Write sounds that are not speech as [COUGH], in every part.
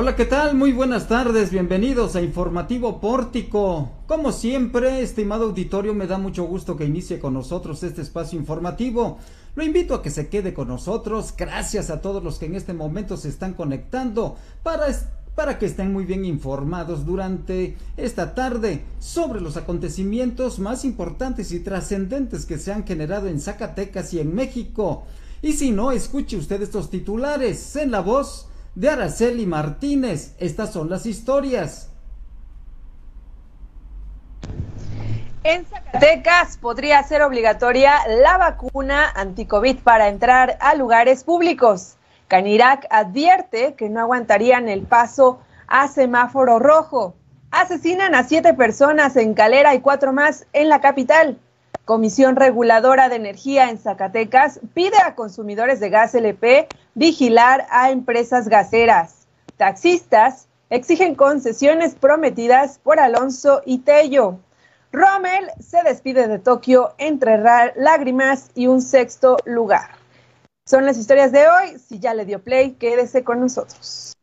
Hola, ¿qué tal? Muy buenas tardes, bienvenidos a Informativo Pórtico. Como siempre, estimado auditorio, me da mucho gusto que inicie con nosotros este espacio informativo. Lo invito a que se quede con nosotros. Gracias a todos los que en este momento se están conectando para, para que estén muy bien informados durante esta tarde sobre los acontecimientos más importantes y trascendentes que se han generado en Zacatecas y en México. Y si no, escuche usted estos titulares en la voz de Araceli Martínez. Estas son las historias. En Zacatecas podría ser obligatoria la vacuna anticovid para entrar a lugares públicos. Canirac advierte que no aguantarían el paso a semáforo rojo. Asesinan a siete personas en Calera y cuatro más en la capital. Comisión Reguladora de Energía en Zacatecas pide a consumidores de gas LP vigilar a empresas gaseras. Taxistas exigen concesiones prometidas por Alonso y Tello. Rommel se despide de Tokio entre lágrimas y un sexto lugar. Son las historias de hoy. Si ya le dio play, quédese con nosotros.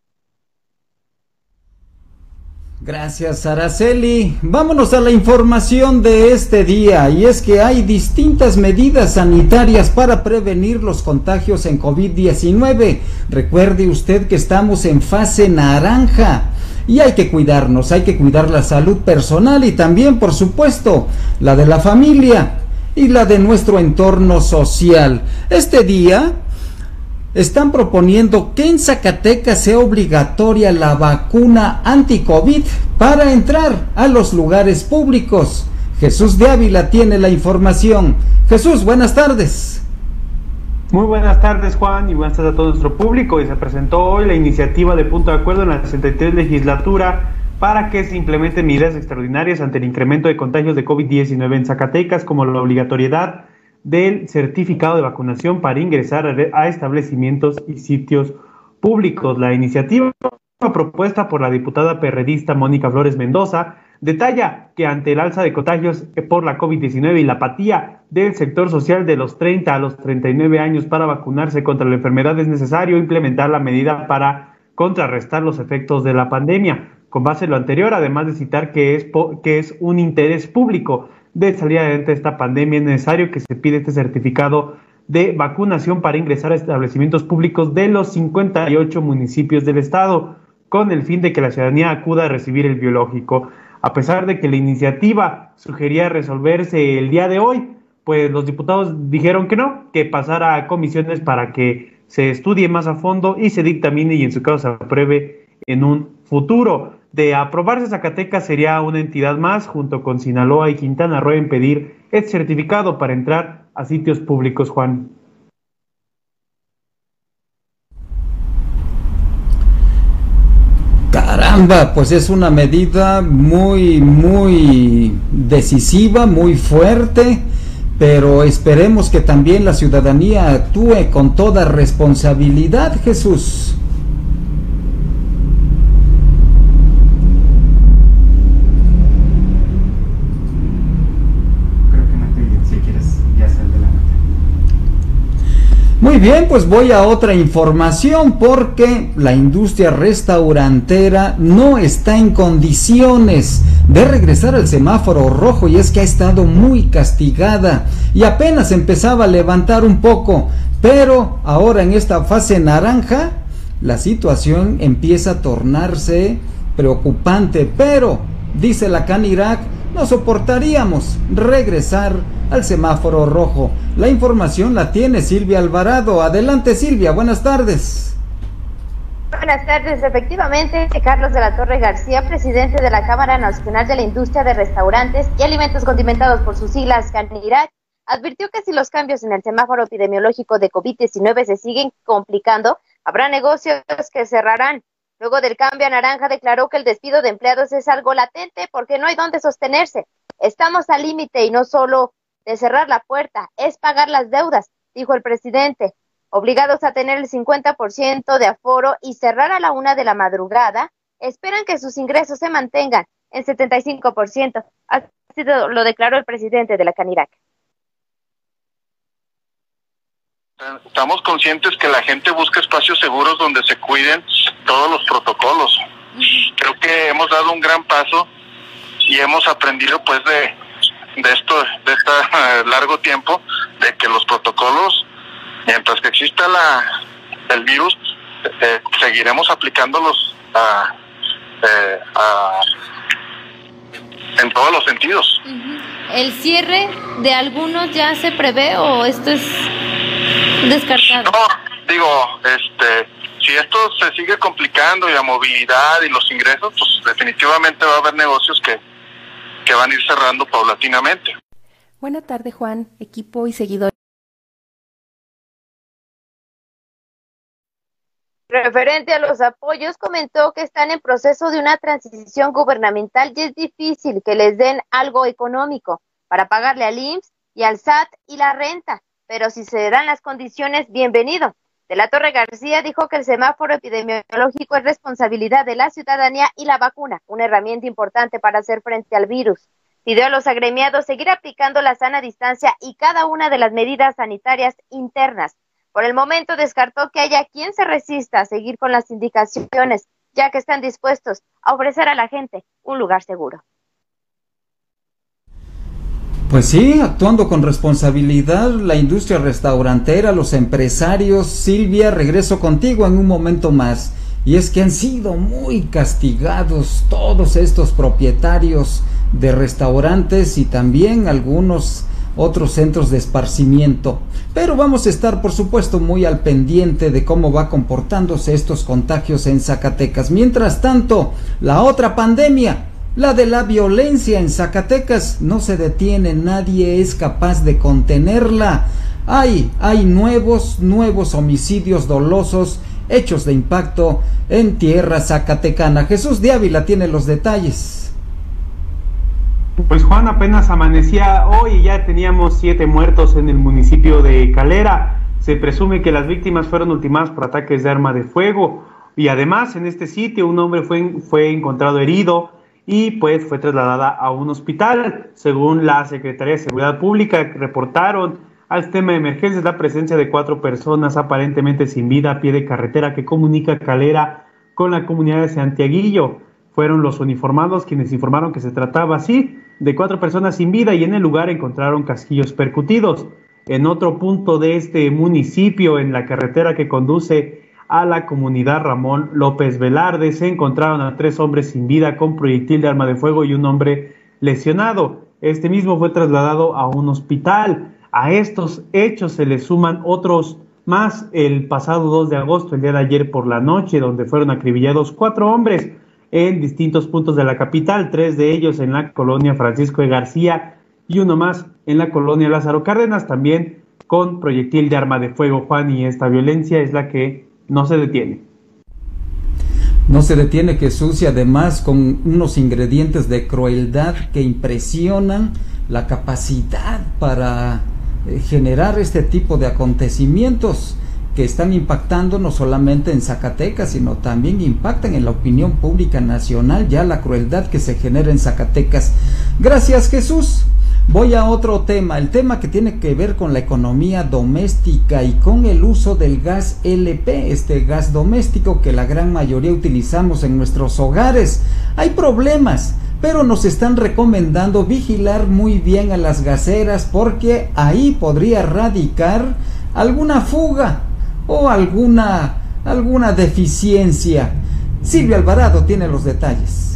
Gracias, Araceli. Vámonos a la información de este día. Y es que hay distintas medidas sanitarias para prevenir los contagios en COVID-19. Recuerde usted que estamos en fase naranja. Y hay que cuidarnos, hay que cuidar la salud personal y también, por supuesto, la de la familia y la de nuestro entorno social. Este día están proponiendo que en Zacatecas sea obligatoria la vacuna anti-COVID para entrar a los lugares públicos. Jesús de Ávila tiene la información. Jesús, buenas tardes. Muy buenas tardes Juan y buenas tardes a todo nuestro público. Y se presentó hoy la iniciativa de punto de acuerdo en la 63 legislatura para que se implementen medidas extraordinarias ante el incremento de contagios de COVID-19 en Zacatecas, como la obligatoriedad del certificado de vacunación para ingresar a establecimientos y sitios públicos. La iniciativa propuesta por la diputada perredista Mónica Flores Mendoza detalla que ante el alza de contagios por la COVID-19 y la apatía del sector social de los 30 a los 39 años para vacunarse contra la enfermedad es necesario implementar la medida para contrarrestar los efectos de la pandemia. Con base en lo anterior, además de citar que es, que es un interés público de salir adelante de esta pandemia, es necesario que se pide este certificado de vacunación para ingresar a establecimientos públicos de los 58 municipios del estado, con el fin de que la ciudadanía acuda a recibir el biológico. A pesar de que la iniciativa sugería resolverse el día de hoy, pues los diputados dijeron que no, que pasara a comisiones para que se estudie más a fondo y se dictamine y en su caso se apruebe en un futuro. De aprobarse Zacatecas sería una entidad más, junto con Sinaloa y Quintana Roo, en pedir el certificado para entrar a sitios públicos, Juan. Caramba, pues es una medida muy, muy decisiva, muy fuerte, pero esperemos que también la ciudadanía actúe con toda responsabilidad, Jesús. Muy bien, pues voy a otra información porque la industria restaurantera no está en condiciones de regresar al semáforo rojo y es que ha estado muy castigada y apenas empezaba a levantar un poco, pero ahora en esta fase naranja la situación empieza a tornarse preocupante, pero dice la Canirac, no soportaríamos regresar al semáforo rojo. La información la tiene Silvia Alvarado. Adelante Silvia, buenas tardes. Buenas tardes, efectivamente, Carlos de la Torre García, presidente de la Cámara Nacional de la Industria de Restaurantes y Alimentos Condimentados por sus siglas CANIRAC, advirtió que si los cambios en el semáforo epidemiológico de COVID-19 se siguen complicando, habrá negocios que cerrarán. Luego del cambio a naranja declaró que el despido de empleados es algo latente porque no hay dónde sostenerse. Estamos al límite y no solo de cerrar la puerta, es pagar las deudas, dijo el presidente. Obligados a tener el 50% de aforo y cerrar a la una de la madrugada, esperan que sus ingresos se mantengan en 75%. Así lo declaró el presidente de la Canirac. Estamos conscientes que la gente busca espacios seguros donde se cuiden todos los protocolos. Creo que hemos dado un gran paso y hemos aprendido pues de, de esto, de este [LAUGHS] largo tiempo, de que los protocolos, mientras que exista la, el virus, eh, seguiremos aplicándolos a, eh, a, en todos los sentidos. ¿El cierre de algunos ya se prevé o esto es descartado? No, digo, este, si esto se sigue complicando y la movilidad y los ingresos, pues definitivamente va a haber negocios que, que van a ir cerrando paulatinamente. Buena tarde, Juan, equipo y seguidores. Referente a los apoyos, comentó que están en proceso de una transición gubernamental y es difícil que les den algo económico para pagarle al IMSS y al SAT y la renta, pero si se dan las condiciones, bienvenido. De la Torre García dijo que el semáforo epidemiológico es responsabilidad de la ciudadanía y la vacuna, una herramienta importante para hacer frente al virus. Pidió a los agremiados seguir aplicando la sana distancia y cada una de las medidas sanitarias internas por el momento descartó que haya quien se resista a seguir con las indicaciones, ya que están dispuestos a ofrecer a la gente un lugar seguro. Pues sí, actuando con responsabilidad la industria restaurantera, los empresarios. Silvia, regreso contigo en un momento más. Y es que han sido muy castigados todos estos propietarios de restaurantes y también algunos otros centros de esparcimiento. Pero vamos a estar, por supuesto, muy al pendiente de cómo va comportándose estos contagios en Zacatecas. Mientras tanto, la otra pandemia, la de la violencia en Zacatecas, no se detiene, nadie es capaz de contenerla. Hay, hay nuevos, nuevos homicidios dolosos, hechos de impacto en tierra zacatecana. Jesús de Ávila tiene los detalles. Pues Juan, apenas amanecía hoy y ya teníamos siete muertos en el municipio de Calera. Se presume que las víctimas fueron ultimadas por ataques de arma de fuego. Y además en este sitio un hombre fue, fue encontrado herido y pues fue trasladada a un hospital. Según la Secretaría de Seguridad Pública, reportaron al sistema de emergencias la presencia de cuatro personas aparentemente sin vida a pie de carretera que comunica Calera con la comunidad de Santiaguillo. Fueron los uniformados quienes informaron que se trataba así de cuatro personas sin vida y en el lugar encontraron casquillos percutidos. En otro punto de este municipio, en la carretera que conduce a la comunidad Ramón López Velarde, se encontraron a tres hombres sin vida con proyectil de arma de fuego y un hombre lesionado. Este mismo fue trasladado a un hospital. A estos hechos se le suman otros más el pasado 2 de agosto, el día de ayer por la noche, donde fueron acribillados cuatro hombres en distintos puntos de la capital, tres de ellos en la colonia Francisco de García y uno más en la colonia Lázaro Cárdenas, también con proyectil de arma de fuego, Juan, y esta violencia es la que no se detiene. No se detiene Jesús y además con unos ingredientes de crueldad que impresionan la capacidad para eh, generar este tipo de acontecimientos que están impactando no solamente en Zacatecas, sino también impactan en la opinión pública nacional, ya la crueldad que se genera en Zacatecas. Gracias Jesús. Voy a otro tema, el tema que tiene que ver con la economía doméstica y con el uso del gas LP, este gas doméstico que la gran mayoría utilizamos en nuestros hogares. Hay problemas, pero nos están recomendando vigilar muy bien a las gaseras porque ahí podría radicar alguna fuga o alguna, alguna deficiencia. Silvia Alvarado tiene los detalles.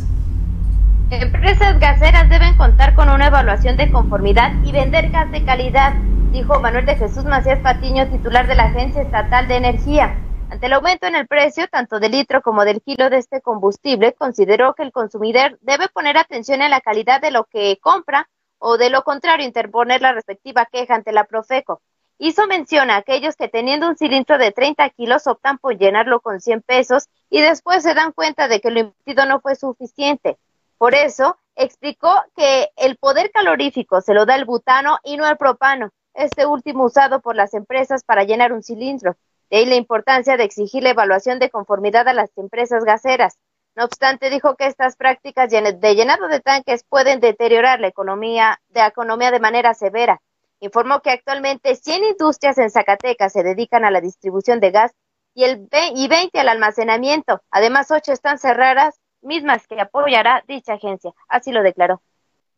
Empresas gaseras deben contar con una evaluación de conformidad y vender gas de calidad, dijo Manuel de Jesús Macías Patiño, titular de la Agencia Estatal de Energía. Ante el aumento en el precio tanto del litro como del kilo de este combustible, consideró que el consumidor debe poner atención en la calidad de lo que compra o de lo contrario interponer la respectiva queja ante la Profeco. Hizo mención a aquellos que teniendo un cilindro de 30 kilos optan por llenarlo con 100 pesos y después se dan cuenta de que lo invertido no fue suficiente. Por eso, explicó que el poder calorífico se lo da el butano y no el propano, este último usado por las empresas para llenar un cilindro. De ahí la importancia de exigir la evaluación de conformidad a las empresas gaseras. No obstante, dijo que estas prácticas de llenado de tanques pueden deteriorar la economía de, manera severa informó que actualmente 100 industrias en Zacatecas se dedican a la distribución de gas y, el y 20 al almacenamiento. Además, 8 están cerradas, mismas que apoyará dicha agencia. Así lo declaró.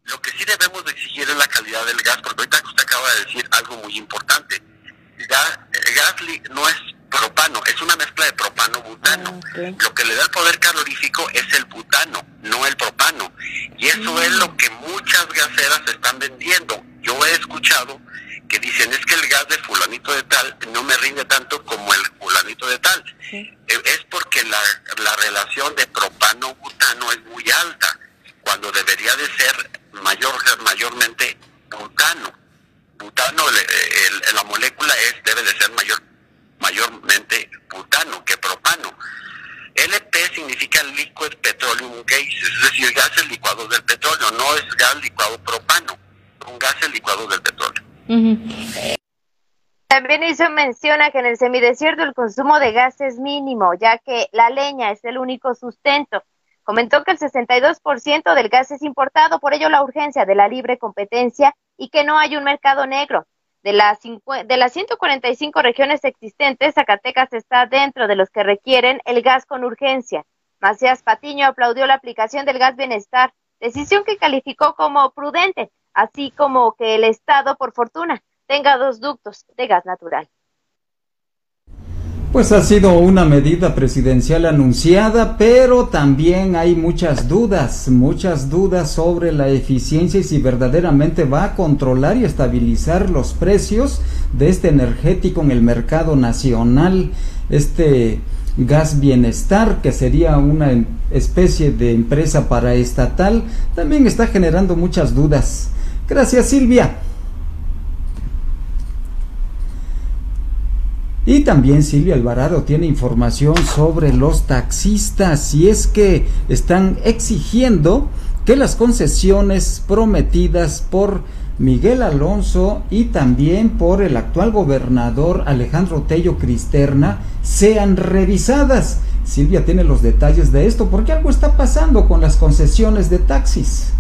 Lo que sí debemos de exigir es la calidad del gas, porque ahorita usted acaba de decir algo muy importante. Gas, el gas no es propano, es una mezcla de propano-butano. Ah, lo que le da el poder calorífico es el butano, no el propano. Y eso es lo mm. que muchas gaseras están vendiendo. Yo he escuchado que dicen es que el gas de fulanito de tal no me rinde tanto como el fulanito de tal. Eh, es porque la, la relación de propano-butano es muy alta, cuando debería de ser mayor mayormente butano. Butano, la molécula es debe de ser mayor mayormente butano que propano. LP significa Liquid Petroleum Gas, es decir, gases licuados del petróleo, no es gas licuado propano, son gases licuados del petróleo. También hizo mención que en el semidesierto el consumo de gas es mínimo, ya que la leña es el único sustento. Comentó que el 62% del gas es importado, por ello la urgencia de la libre competencia y que no hay un mercado negro. De las, de las 145 regiones existentes, Zacatecas está dentro de los que requieren el gas con urgencia. Macías Patiño aplaudió la aplicación del gas bienestar, decisión que calificó como prudente, así como que el Estado, por fortuna, tenga dos ductos de gas natural. Pues ha sido una medida presidencial anunciada, pero también hay muchas dudas, muchas dudas sobre la eficiencia y si verdaderamente va a controlar y estabilizar los precios de este energético en el mercado nacional, este gas bienestar, que sería una especie de empresa paraestatal, también está generando muchas dudas. Gracias Silvia. Y también Silvia Alvarado tiene información sobre los taxistas y es que están exigiendo que las concesiones prometidas por Miguel Alonso y también por el actual gobernador Alejandro Tello Cristerna sean revisadas. Silvia tiene los detalles de esto porque algo está pasando con las concesiones de taxis.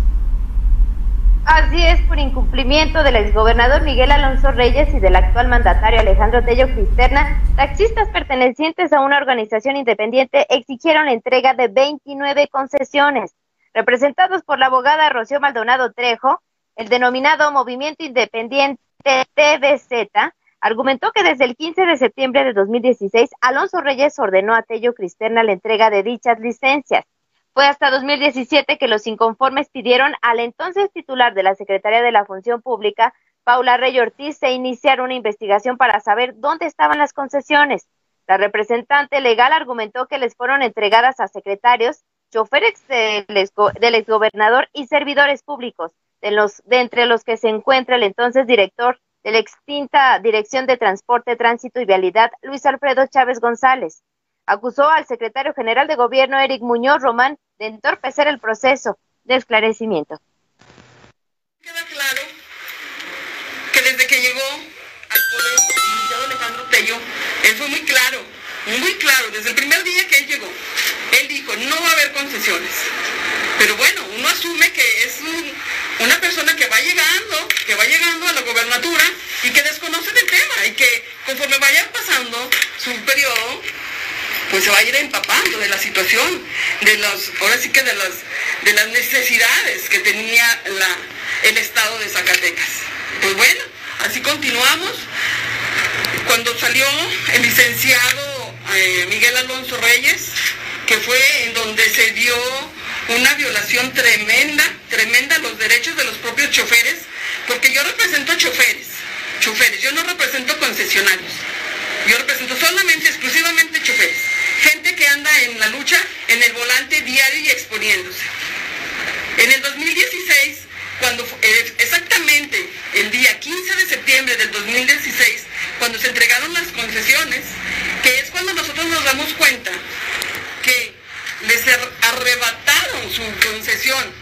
Así es, por incumplimiento del exgobernador Miguel Alonso Reyes y del actual mandatario Alejandro Tello Cristerna, taxistas pertenecientes a una organización independiente exigieron la entrega de 29 concesiones. Representados por la abogada Rocío Maldonado Trejo, el denominado Movimiento Independiente TVZ argumentó que desde el 15 de septiembre de 2016 Alonso Reyes ordenó a Tello Cristerna la entrega de dichas licencias. Fue hasta 2017 que los inconformes pidieron al entonces titular de la Secretaría de la Función Pública, Paula Rey Ortiz, se iniciara una investigación para saber dónde estaban las concesiones. La representante legal argumentó que les fueron entregadas a secretarios, choferes del exgobernador y servidores públicos, de entre los que se encuentra el entonces director de la extinta Dirección de Transporte, Tránsito y Vialidad, Luis Alfredo Chávez González acusó al secretario general de gobierno, Eric Muñoz Román, de entorpecer el proceso de esclarecimiento. Queda claro que desde que llegó al poder el Alejandro Tello, él fue muy claro, muy claro, desde el primer día que él llegó, él dijo, no va a haber concesiones. Pero bueno, uno asume que es una persona que va llegando, que va llegando a la gobernatura y que desconoce del tema y que conforme vaya pasando su periodo, pues se va a ir empapando de la situación, de los, ahora sí que de las, de las necesidades que tenía la, el estado de Zacatecas. Pues bueno, así continuamos. Cuando salió el licenciado eh, Miguel Alonso Reyes, que fue en donde se dio una violación tremenda, tremenda a los derechos de los propios choferes, porque yo represento choferes, choferes, yo no represento concesionarios, yo represento solamente, exclusivamente choferes gente que anda en la lucha, en el volante diario y exponiéndose. En el 2016, cuando eh, exactamente el día 15 de septiembre del 2016, cuando se entregaron las concesiones, que es cuando nosotros nos damos cuenta que les arrebataron su concesión.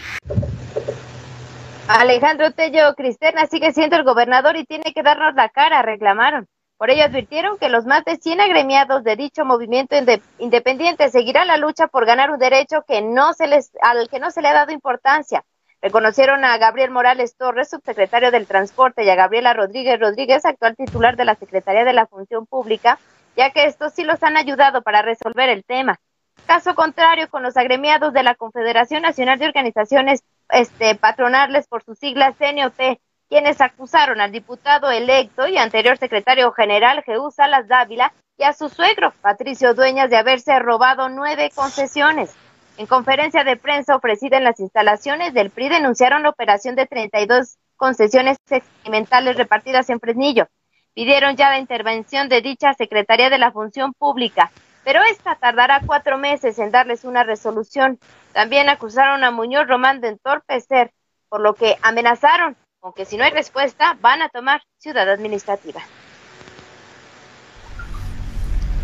Alejandro Tello Cristerna sigue siendo el gobernador y tiene que darnos la cara, reclamaron. Por ello advirtieron que los más de 100 agremiados de dicho movimiento independiente seguirán la lucha por ganar un derecho que no se les, al que no se le ha dado importancia. Reconocieron a Gabriel Morales Torres, subsecretario del Transporte, y a Gabriela Rodríguez Rodríguez, actual titular de la Secretaría de la Función Pública, ya que estos sí los han ayudado para resolver el tema. Caso contrario con los agremiados de la Confederación Nacional de Organizaciones este, Patronales por sus siglas CNOT, quienes acusaron al diputado electo y anterior secretario general Jesús Salas Dávila y a su suegro Patricio Dueñas de haberse robado nueve concesiones. En conferencia de prensa ofrecida en las instalaciones del PRI denunciaron la operación de 32 concesiones experimentales repartidas en Fresnillo. Pidieron ya la intervención de dicha Secretaría de la Función Pública, pero esta tardará cuatro meses en darles una resolución. También acusaron a Muñoz Román de entorpecer, por lo que amenazaron aunque si no hay respuesta van a tomar ciudad administrativa.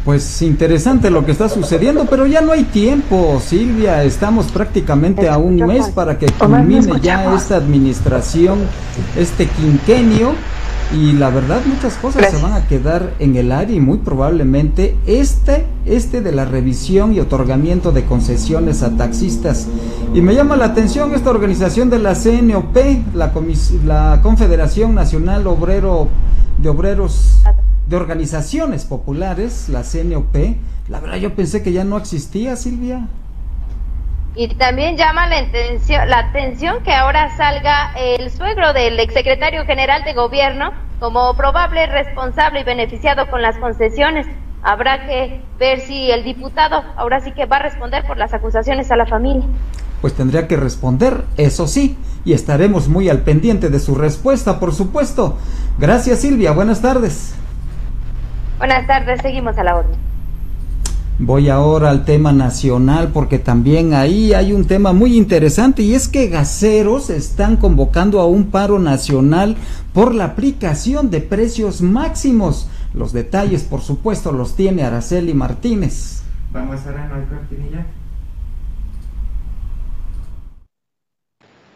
Pues interesante lo que está sucediendo, pero ya no hay tiempo, Silvia. Estamos prácticamente a un mes para que culmine ya esta administración, este quinquenio. Y la verdad muchas cosas se van a quedar en el aire y muy probablemente este, este de la revisión y otorgamiento de concesiones a taxistas. Y me llama la atención esta organización de la CNOP, la, la Confederación Nacional Obrero de Obreros de Organizaciones Populares, la CNOP. La verdad yo pensé que ya no existía, Silvia. Y también llama la atención, la atención que ahora salga el suegro del exsecretario general de gobierno como probable responsable y beneficiado con las concesiones. Habrá que ver si el diputado ahora sí que va a responder por las acusaciones a la familia. Pues tendría que responder, eso sí, y estaremos muy al pendiente de su respuesta, por supuesto. Gracias Silvia, buenas tardes. Buenas tardes, seguimos a la orden. Voy ahora al tema nacional porque también ahí hay un tema muy interesante y es que gaseros están convocando a un paro nacional por la aplicación de precios máximos. Los detalles, por supuesto, los tiene Araceli Martínez. Vamos a ver, cortinilla.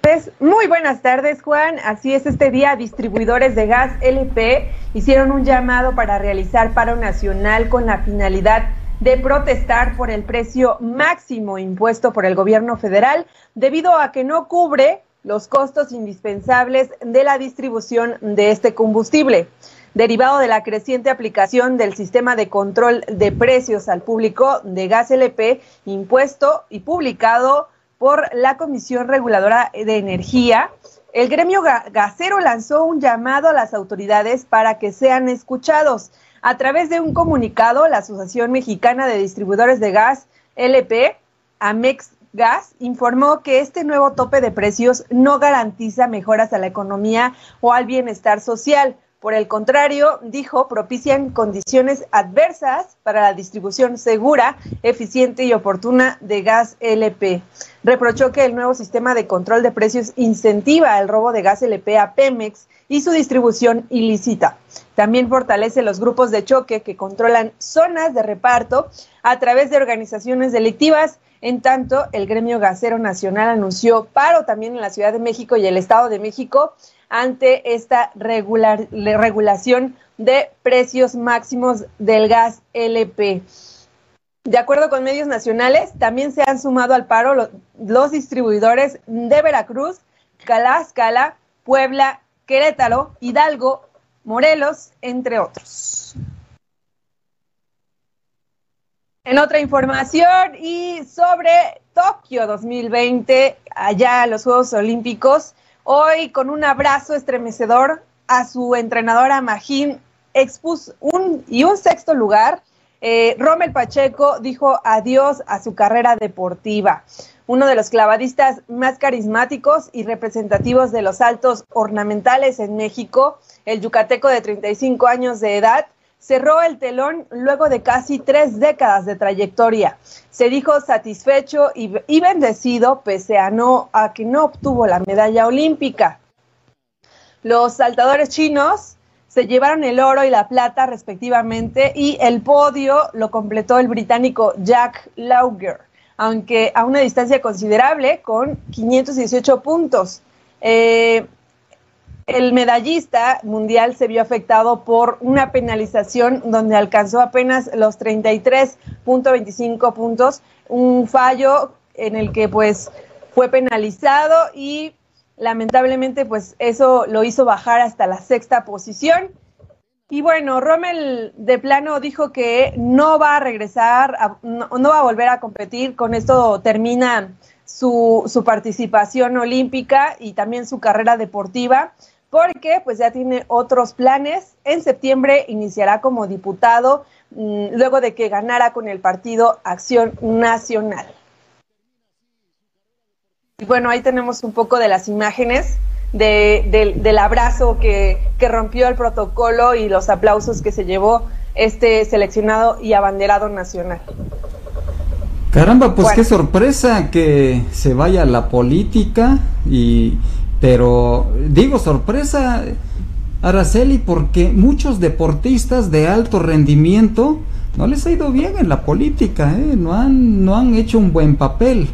Pues, muy buenas tardes, Juan. Así es, este día distribuidores de gas LP hicieron un llamado para realizar paro nacional con la finalidad de protestar por el precio máximo impuesto por el gobierno federal debido a que no cubre los costos indispensables de la distribución de este combustible. Derivado de la creciente aplicación del sistema de control de precios al público de gas LP impuesto y publicado por la Comisión Reguladora de Energía, el gremio gasero lanzó un llamado a las autoridades para que sean escuchados a través de un comunicado, la Asociación Mexicana de Distribuidores de Gas, LP, Amex Gas, informó que este nuevo tope de precios no garantiza mejoras a la economía o al bienestar social. Por el contrario, dijo, propician condiciones adversas para la distribución segura, eficiente y oportuna de gas LP. Reprochó que el nuevo sistema de control de precios incentiva el robo de gas LP a Pemex y su distribución ilícita. También fortalece los grupos de choque que controlan zonas de reparto a través de organizaciones delictivas. En tanto, el gremio gasero nacional anunció paro también en la Ciudad de México y el Estado de México ante esta regulación de precios máximos del gas LP. De acuerdo con medios nacionales, también se han sumado al paro los, distribuidores de Veracruz, Calascala, Puebla Querétaro, Hidalgo, Morelos, entre otros. En otra información y sobre Tokio 2020, allá los Juegos Olímpicos, hoy con un abrazo estremecedor a su entrenadora Magín expuso un y un sexto lugar. Eh, Rommel Pacheco dijo adiós a su carrera deportiva uno de los clavadistas más carismáticos y representativos de los saltos ornamentales en México, el yucateco de 35 años de edad, cerró el telón luego de casi tres décadas de trayectoria. Se dijo satisfecho y, bendecido pese a, no, a que no obtuvo la medalla olímpica. Los saltadores chinos se llevaron el oro y la plata respectivamente y el podio lo completó el británico Jack Lauger aunque a una distancia considerable, con 518 puntos. Eh, el medallista mundial se vio afectado por una penalización donde alcanzó apenas los 33.25 puntos, un fallo en el que pues fue penalizado y lamentablemente pues eso lo hizo bajar hasta la sexta posición Y bueno, Rommel de plano dijo que no va a regresar, no, va a volver a competir. Con esto termina su, su, participación olímpica y también su carrera deportiva, porque pues ya tiene otros planes. En septiembre iniciará como diputado mm, luego de que ganara con el partido Acción Nacional. Y bueno, ahí tenemos un poco de las imágenes del abrazo que, rompió el protocolo y los aplausos que se llevó este seleccionado y abanderado nacional. Caramba, pues qué sorpresa que se vaya la política y pero digo sorpresa Araceli porque muchos deportistas de alto rendimiento no les ha ido bien en la política, ¿eh? no han no han hecho un buen papel.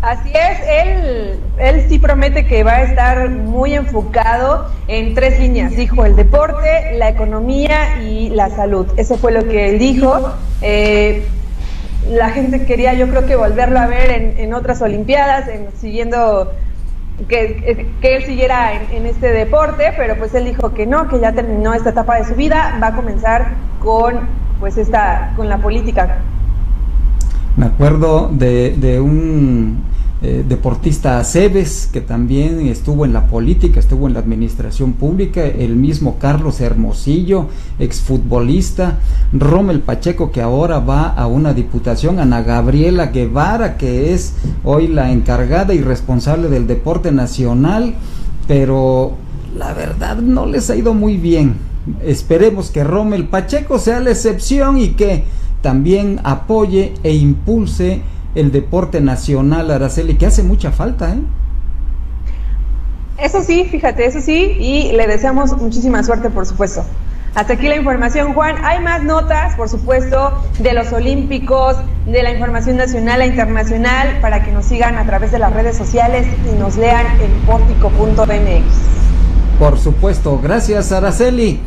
Así es, él, él sí promete que va a estar muy enfocado en tres líneas, dijo el deporte, la economía y la salud. Eso fue lo que él dijo. Eh, la gente quería yo creo que volverlo a ver en, otras Olimpiadas, en, siguiendo que, que, él siguiera en, en, este deporte, pero pues él dijo que no, que ya terminó esta etapa de su vida, va a comenzar con pues esta, con la política. Me acuerdo de, de un eh, deportista Cebes, que también estuvo en la política, estuvo en la administración pública, el mismo Carlos Hermosillo, exfutbolista, Rommel Pacheco, que ahora va a una diputación, Ana Gabriela Guevara, que es hoy la encargada y responsable del deporte nacional, pero la verdad no les ha ido muy bien. Esperemos que Rommel Pacheco sea la excepción y que también apoye e impulse el deporte nacional, Araceli, que hace mucha falta, ¿eh? Eso sí, fíjate, eso sí, y le deseamos muchísima suerte, por supuesto. Hasta aquí la información, Juan. Hay más notas, por supuesto, de los Olímpicos, de la información nacional e internacional, para que nos sigan a través de las redes sociales y nos lean en pórtico.mx. Por supuesto, gracias, Araceli.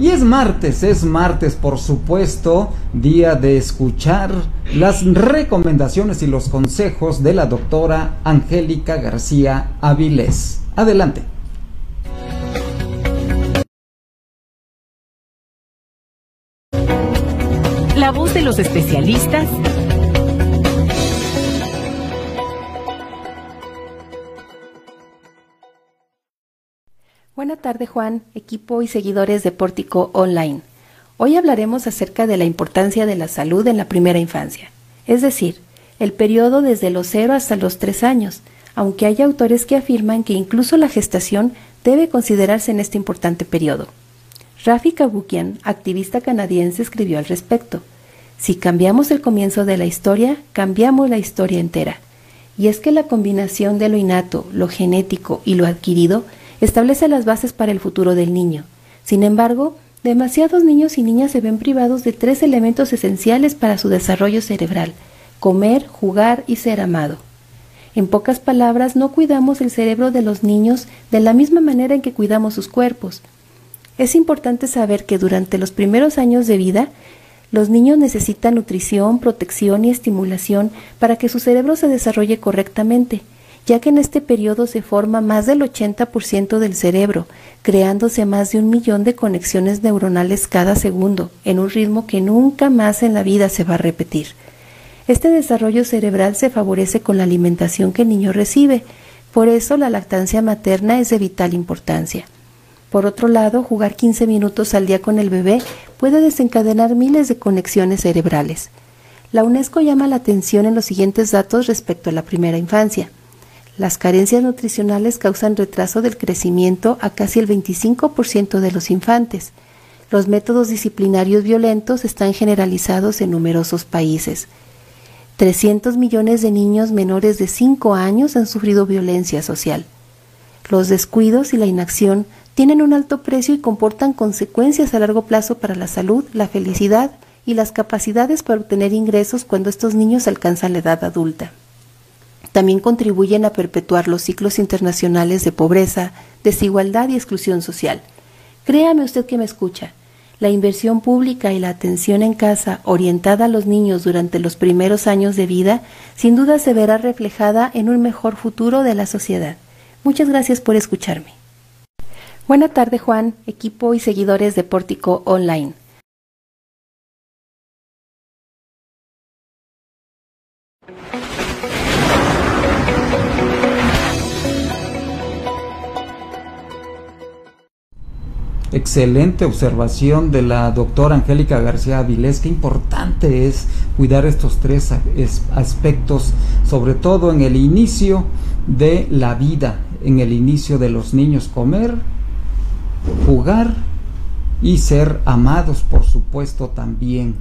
Y es martes, es martes por supuesto, día de escuchar las recomendaciones y los consejos de la doctora Angélica García Avilés. Adelante. La voz de los especialistas Buenas tardes Juan, equipo y seguidores de Pórtico Online. Hoy hablaremos acerca de la importancia de la salud en la primera infancia, es decir, el periodo desde los 0 hasta los 3 años, aunque hay autores que afirman que incluso la gestación debe considerarse en este importante periodo. Rafi Kabukian, activista canadiense, escribió al respecto. Si cambiamos el comienzo de la historia, cambiamos la historia entera. Y es que la combinación de lo innato, lo genético y lo adquirido establece las bases para el futuro del niño. Sin embargo, demasiados niños y niñas se ven privados de tres elementos esenciales para su desarrollo cerebral, comer, jugar y ser amado. En pocas palabras, no cuidamos el cerebro de los niños de la misma manera en que cuidamos sus cuerpos. Es importante saber que durante los primeros años de vida, los niños necesitan nutrición, protección y estimulación para que su cerebro se desarrolle correctamente ya que en este periodo se forma más del 80% del cerebro, creándose más de un millón de conexiones neuronales cada segundo, en un ritmo que nunca más en la vida se va a repetir. Este desarrollo cerebral se favorece con la alimentación que el niño recibe, por eso la lactancia materna es de vital importancia. Por otro lado, jugar 15 minutos al día con el bebé puede desencadenar miles de conexiones cerebrales. La UNESCO llama la atención en los siguientes datos respecto a la primera infancia. Las carencias nutricionales causan retraso del crecimiento a casi el 25% de los infantes. Los métodos disciplinarios violentos están generalizados en numerosos países. 300 millones de niños menores de 5 años han sufrido violencia social. Los descuidos y la inacción tienen un alto precio y comportan consecuencias a largo plazo para la salud, la felicidad y las capacidades para obtener ingresos cuando estos niños alcanzan la edad adulta también contribuyen a perpetuar los ciclos internacionales de pobreza, desigualdad y exclusión social. Créame usted que me escucha, la inversión pública y la atención en casa orientada a los niños durante los primeros años de vida sin duda se verá reflejada en un mejor futuro de la sociedad. Muchas gracias por escucharme. Buena tarde Juan, equipo y seguidores de Pórtico Online. Excelente observación de la doctora Angélica García Avilés. Qué importante es cuidar estos tres aspectos, sobre todo en el inicio de la vida, en el inicio de los niños, comer, jugar y ser amados, por supuesto, también.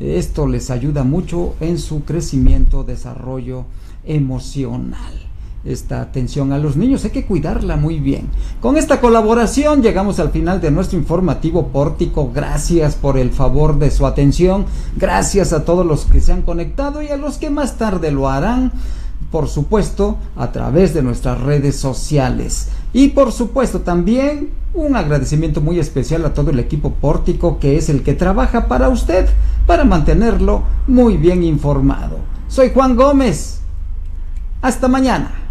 Esto les ayuda mucho en su crecimiento, desarrollo emocional esta atención a los niños, hay que cuidarla muy bien. Con esta colaboración llegamos al final de nuestro informativo pórtico. Gracias por el favor de su atención. Gracias a todos los que se han conectado y a los que más tarde lo harán. Por supuesto, a través de nuestras redes sociales. Y por supuesto también un agradecimiento muy especial a todo el equipo pórtico que es el que trabaja para usted, para mantenerlo muy bien informado. Soy Juan Gómez. Hasta mañana.